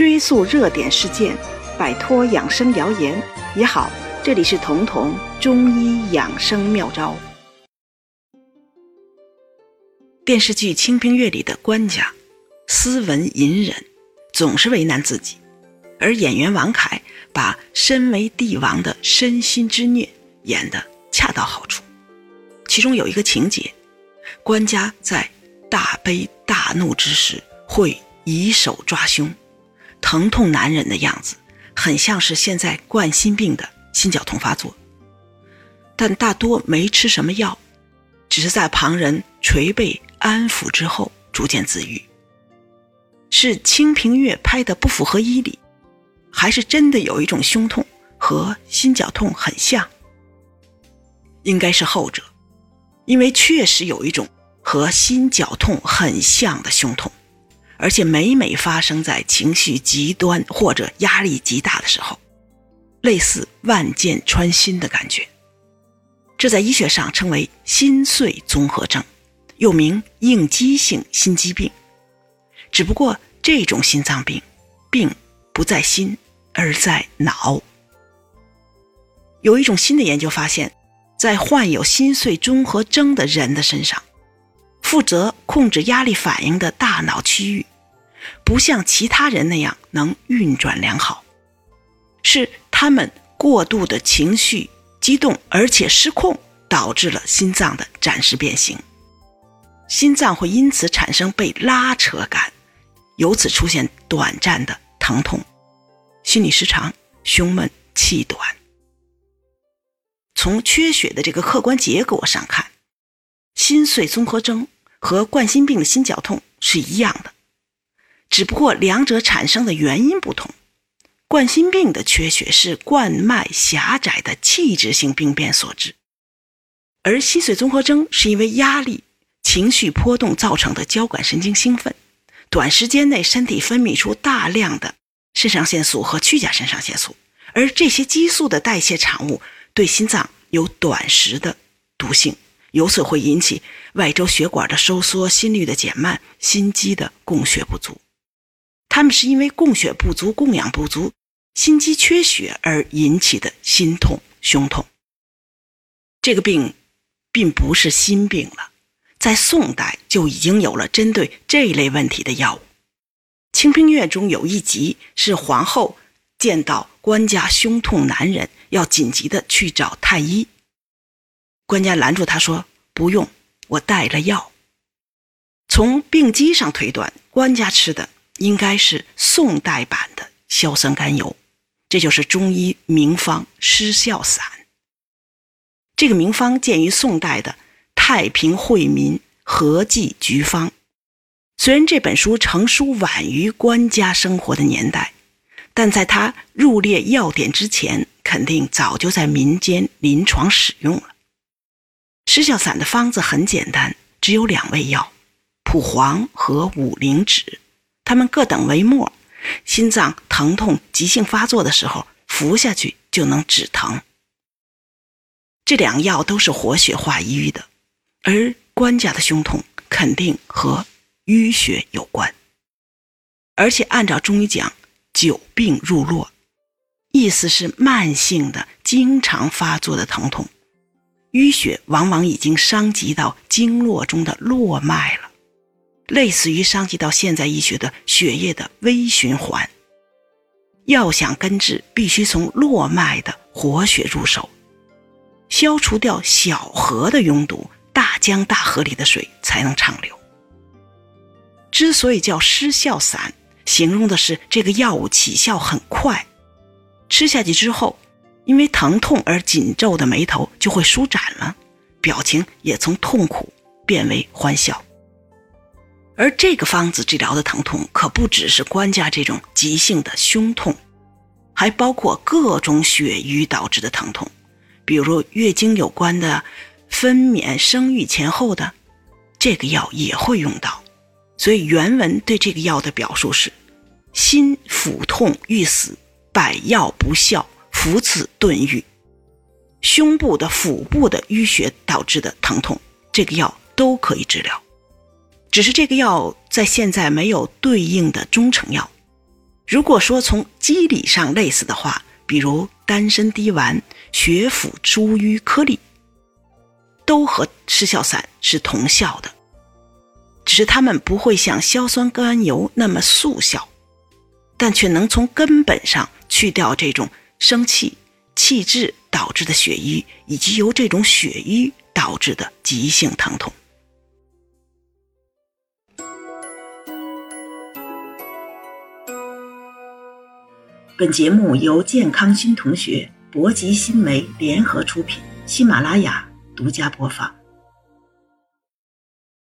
追溯热点事件，摆脱养生谣言也好。这里是彤彤中医养生妙招。电视剧《清平乐》里的官家，斯文隐忍，总是为难自己，而演员王凯把身为帝王的身心之虐演得恰到好处。其中有一个情节，官家在大悲大怒之时会以手抓胸。疼痛难忍的样子，很像是现在冠心病的心绞痛发作，但大多没吃什么药，只是在旁人捶背安抚之后逐渐自愈。是《清平乐》拍的不符合医理，还是真的有一种胸痛和心绞痛很像？应该是后者，因为确实有一种和心绞痛很像的胸痛。而且每每发生在情绪极端或者压力极大的时候，类似万箭穿心的感觉。这在医学上称为心碎综合征，又名应激性心肌病。只不过这种心脏病，病不在心，而在脑。有一种新的研究发现，在患有心碎综合征的人的身上，负责控制压力反应的大脑区域。不像其他人那样能运转良好，是他们过度的情绪激动而且失控，导致了心脏的暂时变形，心脏会因此产生被拉扯感，由此出现短暂的疼痛、心理失常、胸闷、气短。从缺血的这个客观结果上看，心碎综合征和冠心病的心绞痛是一样的。只不过两者产生的原因不同，冠心病的缺血是冠脉狭窄的器质性病变所致，而心碎综合征是因为压力、情绪波动造成的交感神经兴奋，短时间内身体分泌出大量的肾上腺素和去甲肾上腺素，而这些激素的代谢产物对心脏有短时的毒性，由此会引起外周血管的收缩、心率的减慢、心肌的供血不足。他们是因为供血不足、供氧不足、心肌缺血而引起的心痛、胸痛。这个病并不是心病了，在宋代就已经有了针对这一类问题的药物。《清平乐》中有一集是皇后见到官家胸痛难忍，要紧急的去找太医。官家拦住他说：“不用，我带了药。”从病机上推断，官家吃的。应该是宋代版的硝酸甘油，这就是中医名方失笑散。这个名方见于宋代的《太平惠民合剂局方》。虽然这本书成书晚于官家生活的年代，但在他入列药典之前，肯定早就在民间临床使用了。失笑散的方子很简单，只有两味药：蒲黄和五灵脂。它们各等为末，心脏疼痛急性发作的时候服下去就能止疼。这两药都是活血化瘀的，而官家的胸痛肯定和淤血有关。而且按照中医讲，久病入络，意思是慢性的、经常发作的疼痛，淤血往往已经伤及到经络中的络脉了。类似于伤及到现在医学的血液的微循环，要想根治，必须从络脉的活血入手，消除掉小河的拥堵，大江大河里的水才能畅流。之所以叫失笑散，形容的是这个药物起效很快，吃下去之后，因为疼痛而紧皱的眉头就会舒展了，表情也从痛苦变为欢笑。而这个方子治疗的疼痛可不只是官家这种急性的胸痛，还包括各种血瘀导致的疼痛，比如月经有关的、分娩、生育前后的，这个药也会用到。所以原文对这个药的表述是：心腹痛欲死，百药不效，服此顿愈。胸部的腹部的淤血导致的疼痛，这个药都可以治疗。只是这个药在现在没有对应的中成药，如果说从机理上类似的话，比如丹参滴丸、血府茱萸颗粒，都和失效散是同效的，只是它们不会像硝酸甘油那么速效，但却能从根本上去掉这种生气、气滞导致的血瘀，以及由这种血瘀导致的急性疼痛。本节目由健康新同学、博吉新媒联合出品，喜马拉雅独家播放。